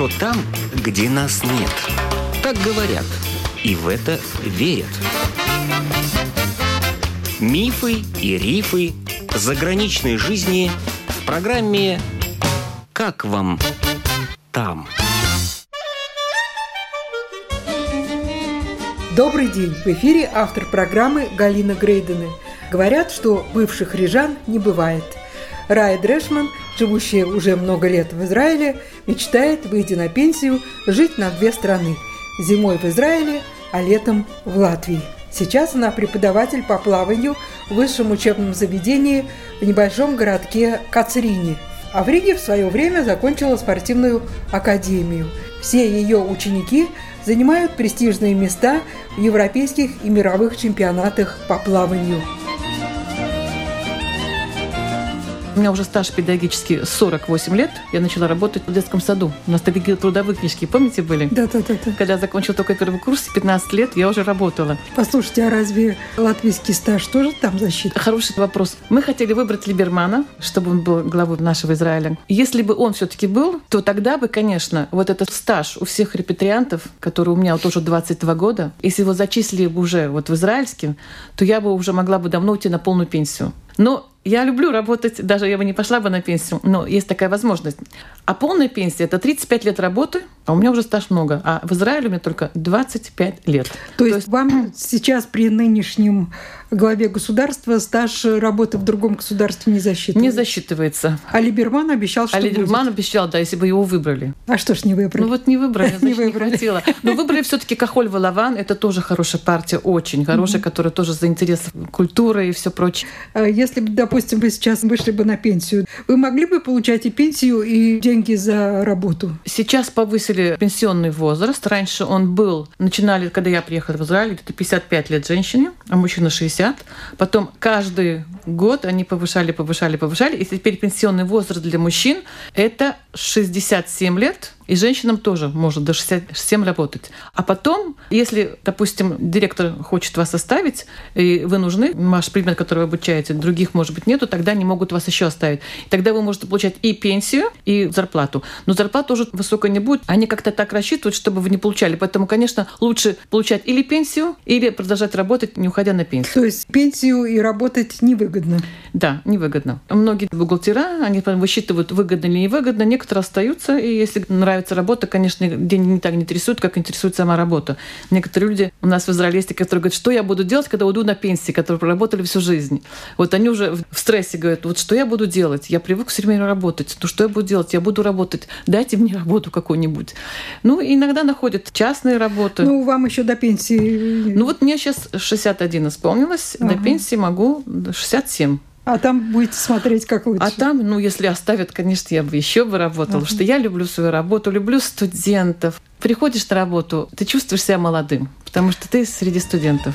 хорошо там, где нас нет. Так говорят, и в это верят. Мифы и рифы заграничной жизни в программе «Как вам там?». Добрый день! В эфире автор программы Галина Грейдены. Говорят, что бывших рижан не бывает. Рая Дрешман, живущая уже много лет в Израиле, мечтает выйти на пенсию, жить на две страны. Зимой в Израиле, а летом в Латвии. Сейчас она преподаватель по плаванию в высшем учебном заведении в небольшом городке Кацрине. А в Риге в свое время закончила спортивную академию. Все ее ученики занимают престижные места в европейских и мировых чемпионатах по плаванию. У меня уже стаж педагогический 48 лет. Я начала работать в детском саду. У нас такие трудовые книжки, помните, были? Да, да, да. да. Когда я закончила только первый курс, 15 лет, я уже работала. Послушайте, а разве латвийский стаж тоже там засчитан? Хороший вопрос. Мы хотели выбрать Либермана, чтобы он был главой нашего Израиля. Если бы он все-таки был, то тогда бы, конечно, вот этот стаж у всех репатриантов, который у меня вот уже 22 года, если его зачислили бы уже вот в израильским, то я бы уже могла бы давно уйти на полную пенсию. Но я люблю работать, даже я бы не пошла бы на пенсию, но есть такая возможность. А полная пенсия – это 35 лет работы, а у меня уже стаж много. А в Израиле у меня только 25 лет. То, То есть, есть вам сейчас при нынешнем главе государства стаж работы в другом государстве не засчитывается? Не засчитывается. А Либерман обещал, что А Либерман будет. обещал, да, если бы его выбрали. А что ж не выбрали? Ну вот не выбрали, значит, не, выбрали. не хватило. Но выбрали все таки Кахоль Валаван. Это тоже хорошая партия, очень хорошая, которая тоже за интересы культуры и все прочее. А если бы, допустим, вы сейчас вышли бы на пенсию, вы могли бы получать и пенсию, и деньги за работу? Сейчас повысили пенсионный возраст. Раньше он был, начинали, когда я приехала в Израиль, это 55 лет женщине, а мужчина 60. Потом каждый год они повышали, повышали, повышали. И теперь пенсионный возраст для мужчин – это 67 лет – и женщинам тоже может до 67 работать. А потом, если, допустим, директор хочет вас оставить, и вы нужны, ваш предмет, который вы обучаете, других, может быть, нету, тогда они могут вас еще оставить. Тогда вы можете получать и пенсию, и зарплату. Но зарплата тоже высокая не будет. Они как-то так рассчитывают, чтобы вы не получали. Поэтому, конечно, лучше получать или пенсию, или продолжать работать, не уходя на пенсию. То есть пенсию и работать невыгодно? Да, невыгодно. Многие бухгалтера, они высчитывают, выгодно или невыгодно. Некоторые остаются, и если нравится работа, конечно, деньги не так не интересуют, как интересует сама работа. Некоторые люди у нас в Израиле есть, которые говорят, что я буду делать, когда уйду на пенсии, которые проработали всю жизнь. Вот они уже в стрессе говорят, вот что я буду делать? Я привык все время работать. Ну что я буду делать? Я буду работать. Дайте мне работу какую-нибудь. Ну, иногда находят частные работы. Ну, вам еще до пенсии. Ну, вот мне сейчас 61 исполнилось, ага. до пенсии могу 67. А там будете смотреть, как лучше. А там, ну, если оставят, конечно, я бы еще бы работала, uh-huh. что я люблю свою работу, люблю студентов. Приходишь на работу, ты чувствуешь себя молодым, потому что ты среди студентов.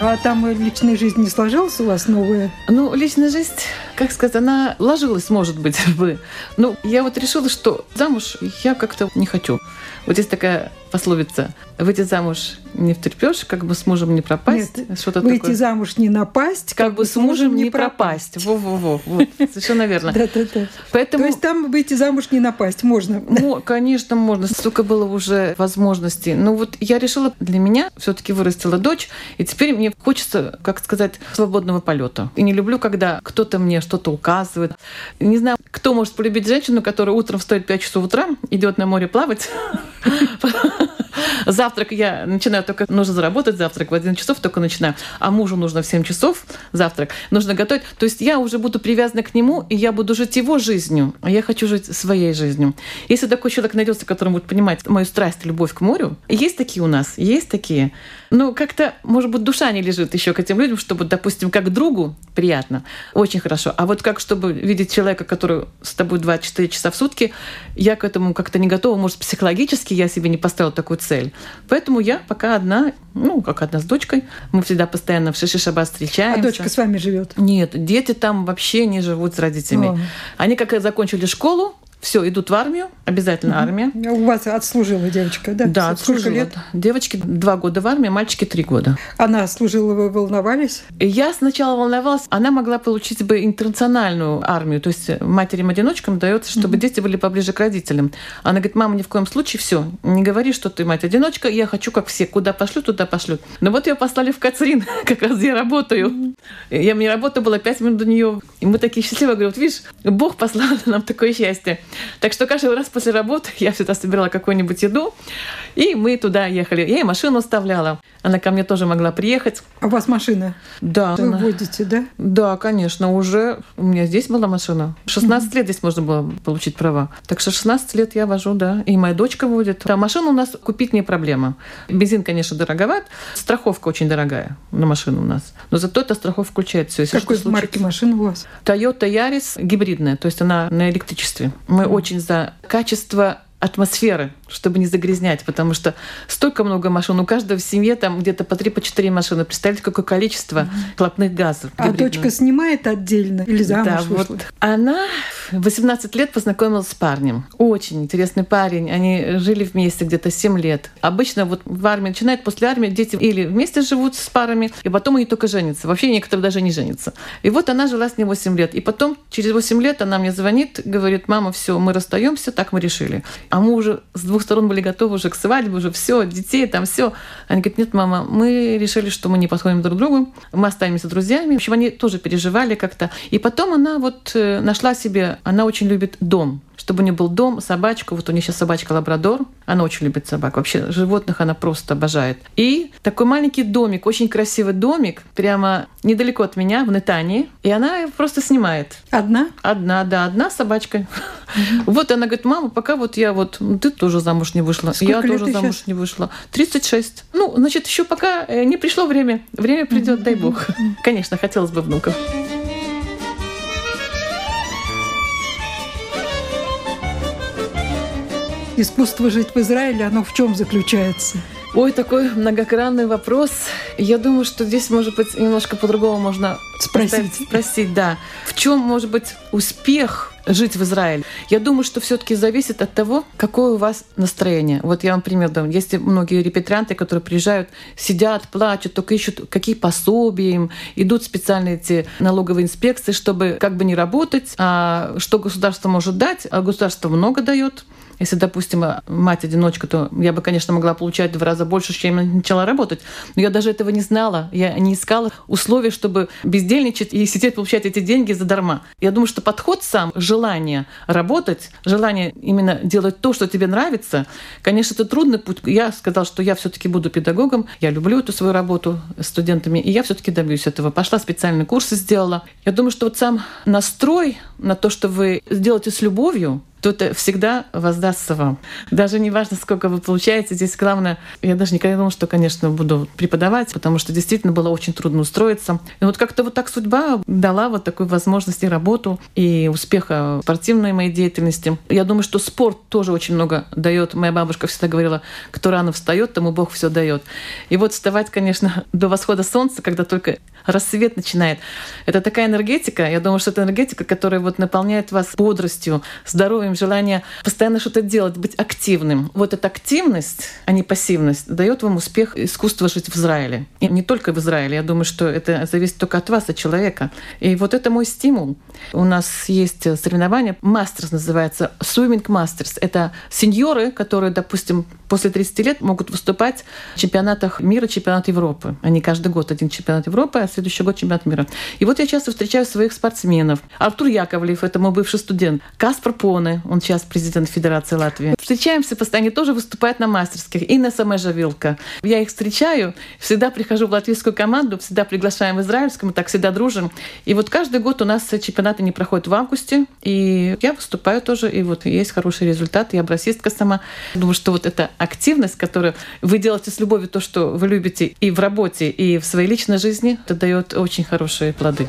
А там личная жизнь не сложилась у вас новая? Ну, личная жизнь, как сказать, она ложилась, может быть, бы. Ну, я вот решила, что замуж я как-то не хочу. Вот есть такая пословица «Выйти замуж не втерпешь, как бы с мужем не пропасть». Нет, что-то выйти такое. замуж не напасть, как, как бы с мужем не пропасть. Во-во-во, вот, совершенно верно. Да-да-да. Поэтому... То есть там выйти замуж не напасть можно? Ну, конечно, можно. Столько было уже возможностей. Ну вот я решила, для меня все таки вырастила дочь, и теперь мне хочется, как сказать, свободного полета. И не люблю, когда кто-то мне что-то указывает. Не знаю, кто может полюбить женщину, которая утром встает в 5 часов утра, идет на море плавать, Завтрак я начинаю только, нужно заработать завтрак в 11 часов, только начинаю. А мужу нужно в 7 часов завтрак. Нужно готовить. То есть я уже буду привязана к нему, и я буду жить его жизнью, а я хочу жить своей жизнью. Если такой человек найдется, который будет понимать мою страсть, любовь к морю, есть такие у нас, есть такие. Ну, как-то, может быть, душа не лежит еще к этим людям, чтобы, допустим, как другу приятно, очень хорошо. А вот как, чтобы видеть человека, который с тобой 24 часа в сутки, я к этому как-то не готова. Может, психологически я себе не поставила такую цель. Поэтому я пока одна, ну, как одна с дочкой. Мы всегда постоянно в Шиши Шаба встречаемся. А дочка с вами живет? Нет, дети там вообще не живут с родителями. О. Они как закончили школу, все, идут в армию, обязательно армия. У вас отслужила девочка, да? Да, Сколько отслужила. лет? Девочки два года в армии, мальчики три года. Она служила, вы волновались? Я сначала волновалась, она могла получить бы интернациональную армию, то есть матерям-одиночкам дается, чтобы дети были поближе к родителям. Она говорит, мама, ни в коем случае, все, не говори, что ты мать-одиночка, я хочу, как все, куда пошлю, туда пошлют. Но вот ее послали в Кацрин, как раз я работаю. Я, мне работа была пять минут до нее. И мы такие счастливые, говорю, вот видишь, Бог послал нам такое счастье. Так что каждый раз после работы я всегда собирала какую-нибудь еду, и мы туда ехали. Я ей машину оставляла. Она ко мне тоже могла приехать. А у вас машина? Да. Вы она- водите, да? Да, конечно, уже у меня здесь была машина. 16 лет здесь можно было получить права. Так что 16 лет я вожу, да. И моя дочка водит. Да, машину у нас купить не проблема. Бензин, конечно, дороговат. Страховка очень дорогая на машину у нас. Но зато эта страховка включает все. Какой марки машина у вас? Toyota Yaris гибридная, то есть она на электричестве. Мы очень за качество атмосферы, чтобы не загрязнять, потому что столько много машин, у каждого в семье там где-то по 3-4 машины. Представляете, какое количество хлопных газов. А гибридных. дочка снимает отдельно или замуж Да, вышла? вот она в 18 лет познакомилась с парнем. Очень интересный парень. Они жили вместе где-то 7 лет. Обычно вот в армии начинает после армии дети или вместе живут с парами, и потом они только женятся. Вообще некоторые даже не женятся. И вот она жила с ним 8 лет. И потом через 8 лет она мне звонит, говорит, мама, все, мы расстаемся, так мы решили. А мы уже с двух сторон были готовы уже к свадьбе, уже все, детей там все. Они говорят, нет, мама, мы решили, что мы не подходим друг другу, мы останемся друзьями. В общем, они тоже переживали как-то. И потом она вот э, нашла себе, она очень любит дом чтобы у нее был дом, собачку. Вот у нее сейчас собачка лабрадор. Она очень любит собак. Вообще животных она просто обожает. И такой маленький домик, очень красивый домик, прямо недалеко от меня, в Нетании. И она просто снимает. Одна? Одна, да, одна собачка. Вот она говорит, мама, пока вот я вот, ты тоже замуж не вышла, я тоже замуж не вышла. 36. Ну, значит, еще пока э, не пришло время. Время придет, дай бог. Конечно, хотелось бы внуков. Искусство жить в Израиле, оно в чем заключается? Ой, такой многогранный вопрос. Я думаю, что здесь, может быть, немножко по-другому можно Спросить. спросить, да. В чем может быть успех жить в Израиле? Я думаю, что все-таки зависит от того, какое у вас настроение. Вот я вам пример дам. Есть многие репетрианты, которые приезжают, сидят, плачут, только ищут, какие пособия им, идут специальные эти налоговые инспекции, чтобы как бы не работать, а что государство может дать, а государство много дает. Если, допустим, мать-одиночка, то я бы, конечно, могла получать в два раза больше, чем я начала работать. Но я даже этого не знала. Я не искала условий, чтобы бездельничать и сидеть, получать эти деньги задарма. Я думаю, что подход сам, желание работать, желание именно делать то, что тебе нравится, конечно, это трудный путь. Я сказала, что я все таки буду педагогом, я люблю эту свою работу с студентами, и я все таки добьюсь этого. Пошла специальные курсы сделала. Я думаю, что вот сам настрой на то, что вы сделаете с любовью, то это всегда воздастся вам. Даже не важно, сколько вы получаете, здесь главное, я даже никогда не думала, что, конечно, буду преподавать, потому что действительно было очень трудно устроиться. И вот как-то вот так судьба дала вот такую возможность и работу, и успеха спортивной моей деятельности. Я думаю, что спорт тоже очень много дает. Моя бабушка всегда говорила, кто рано встает, тому Бог все дает. И вот вставать, конечно, до восхода солнца, когда только рассвет начинает. Это такая энергетика. Я думаю, что это энергетика, которая вот наполняет вас бодростью, здоровьем, желание постоянно что-то делать, быть активным. Вот эта активность, а не пассивность, дает вам успех искусства жить в Израиле. И не только в Израиле. Я думаю, что это зависит только от вас, от человека. И вот это мой стимул. У нас есть соревнование, Мастерс называется, Swimming Masters. Это сеньоры, которые, допустим, после 30 лет могут выступать в чемпионатах мира, чемпионат Европы. Они каждый год один чемпионат Европы, а следующий год чемпионат мира. И вот я часто встречаю своих спортсменов. Артур Яковлев, это мой бывший студент. Каспар Поне, он сейчас президент Федерации Латвии. Встречаемся постоянно, они тоже выступают на мастерских. И на Самежа Вилка. Я их встречаю, всегда прихожу в латвийскую команду, всегда приглашаем в израильскую, мы так всегда дружим. И вот каждый год у нас чемпионаты не проходят в августе, и я выступаю тоже, и вот есть хороший результат, я броссистка сама. Думаю, что вот эта активность, которую вы делаете с любовью то, что вы любите и в работе, и в своей личной жизни, это дает очень хорошие плоды.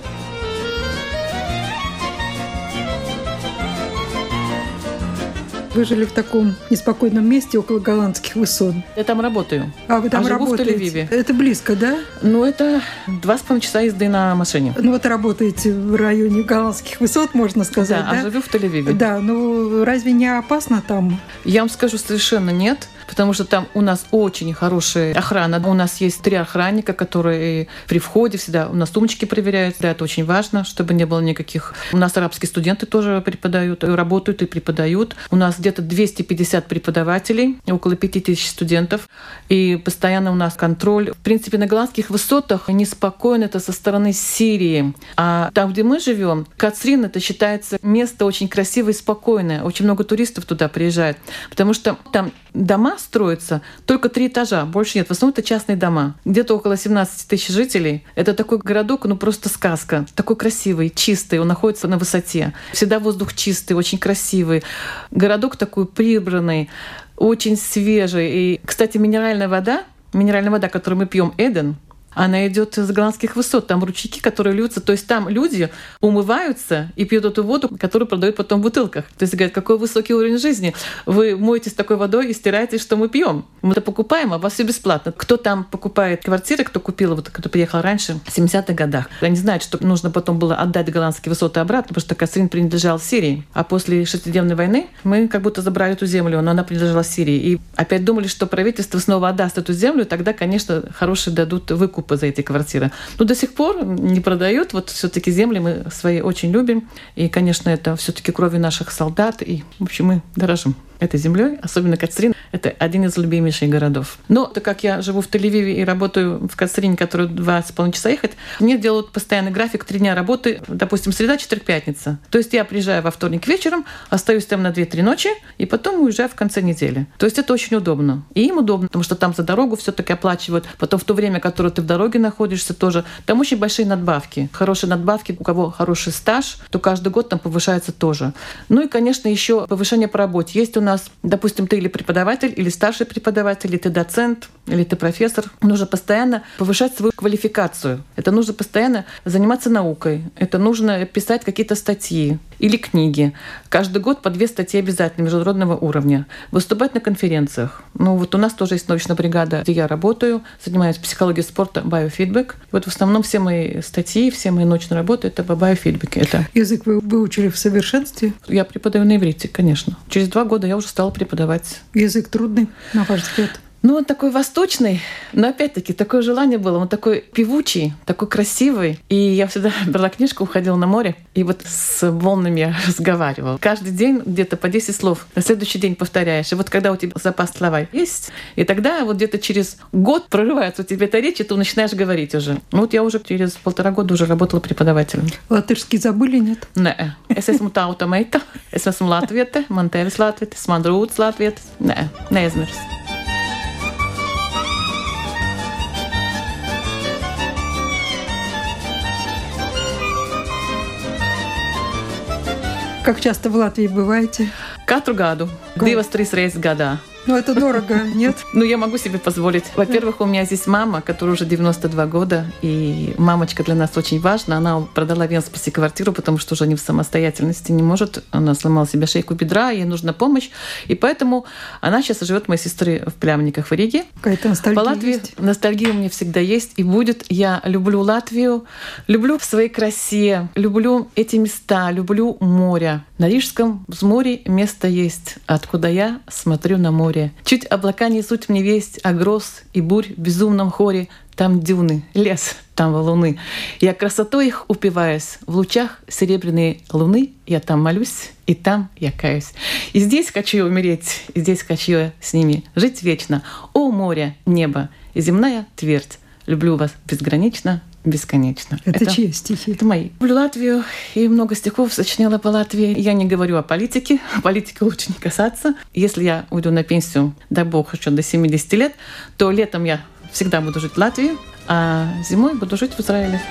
Вы жили в таком неспокойном месте около голландских высот. Я там работаю. А вы там а живу в работаете? Тель-Авиве. Это близко, да? Ну, это два с половиной часа езды на машине. Ну вот работаете в районе голландских высот, можно сказать, да, да? а живу в Тель-Авиве. Да, ну разве не опасно там? Я вам скажу, совершенно нет, потому что там у нас очень хорошая охрана. У нас есть три охранника, которые при входе всегда у нас сумочки проверяют. Да, это очень важно, чтобы не было никаких... У нас арабские студенты тоже преподают, работают и преподают. У нас где-то 250 преподавателей, около 5000 студентов. И постоянно у нас контроль. В принципе, на голландских высотах неспокойно это со стороны Сирии. А там, где мы живем, Кацрин, это считается место очень красивое и спокойное. Очень много туристов туда приезжает. Потому что там дома строятся только три этажа, больше нет. В основном это частные дома. Где-то около 17 тысяч жителей. Это такой городок, ну просто сказка. Такой красивый, чистый, он находится на высоте. Всегда воздух чистый, очень красивый. Городок такой прибранный, очень свежий. И, кстати, минеральная вода, минеральная вода, которую мы пьем, Эден, она идет с голландских высот. Там ручейки, которые льются. То есть там люди умываются и пьют эту воду, которую продают потом в бутылках. То есть говорят, какой высокий уровень жизни. Вы моетесь такой водой и стираете, что мы пьем. Мы это покупаем, а у вас все бесплатно. Кто там покупает квартиры, кто купил, вот кто приехал раньше, в 70-х годах, они знают, что нужно потом было отдать голландские высоты обратно, потому что Касрин принадлежал Сирии. А после шестидневной войны мы как будто забрали эту землю, но она принадлежала Сирии. И опять думали, что правительство снова отдаст эту землю, тогда, конечно, хорошие дадут выкупы за эти квартиры. Но до сих пор не продают. Вот все-таки земли мы свои очень любим. И, конечно, это все-таки крови наших солдат. И, в общем, мы дорожим этой землей, особенно Кацрин. Это один из любимейших городов. Но так как я живу в Тель-Авиве и работаю в Кацрине, который два с половиной часа ехать, мне делают постоянный график, три дня работы, допустим, среда, четверг, пятница. То есть я приезжаю во вторник вечером, остаюсь там на 2-3 ночи, и потом уезжаю в конце недели. То есть это очень удобно. И им удобно, потому что там за дорогу все таки оплачивают. Потом в то время, которое ты в дороге находишься, тоже. Там очень большие надбавки. Хорошие надбавки, у кого хороший стаж, то каждый год там повышается тоже. Ну и, конечно, еще повышение по работе. Есть у нас, допустим, ты или преподаватель, или старший преподаватель, или ты доцент, или ты профессор. Нужно постоянно повышать свою квалификацию. Это нужно постоянно заниматься наукой. Это нужно писать какие-то статьи или книги. Каждый год по две статьи обязательно международного уровня. Выступать на конференциях. Ну вот у нас тоже есть научная бригада, где я работаю, занимаюсь психологией спорта, биофидбэк. Вот в основном все мои статьи, все мои научные работы — это по биофидбэке. Это... Язык вы выучили в совершенстве? Я преподаю на иврите, конечно. Через два года я уже стала преподавать. Язык трудный, на ваш взгляд? Ну, он такой восточный, но опять-таки такое желание было. Он такой певучий, такой красивый. И я всегда брала книжку, уходила на море, и вот с волнами я разговаривала. Каждый день где-то по 10 слов. На следующий день повторяешь. И вот когда у тебя запас слова есть, и тогда вот где-то через год прорывается у тебя эта речь, и ты начинаешь говорить уже. Ну вот я уже через полтора года уже работала преподавателем. Латышский забыли, нет? Nē, es esmu tauta meita, es esmu latviete, man tevis latvietis, man drūts latvietis. Nē, neaizmirs. Как часто в Латвии бываете? Katru gadu, divas, trīs reizes gadā. Ну, это дорого, нет? Ну, я могу себе позволить. Во-первых, у меня здесь мама, которая уже 92 года, и мамочка для нас очень важна. Она продала Венспасе квартиру, потому что уже не в самостоятельности не может. Она сломала себе шейку бедра, ей нужна помощь. И поэтому она сейчас живет моей сестры в Плямниках в Риге. Какая-то ностальгия По Латвии есть? ностальгия у меня всегда есть и будет. Я люблю Латвию, люблю в своей красе, люблю эти места, люблю море. На Рижском взморье место есть, откуда я смотрю на море. Чуть облака несут мне весть о гроз и бурь в безумном хоре. Там дюны, лес, там валуны. Я красотой их упиваюсь. В лучах серебряной луны я там молюсь, и там я каюсь. И здесь хочу я умереть, и здесь хочу я с ними жить вечно. О, море, небо земная твердь. Люблю вас безгранично, бесконечно. Это, чьи стихи? Это мои. Люблю Латвию и много стихов сочиняла по Латвии. Я не говорю о политике. Политики лучше не касаться. Если я уйду на пенсию, дай бог, еще до 70 лет, то летом я всегда буду жить в Латвии, а зимой буду жить в Израиле.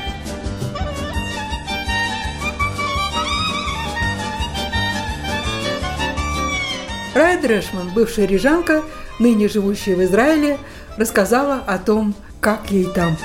Рая Дрешман, бывшая рижанка, ныне живущая в Израиле, рассказала о том, как ей там.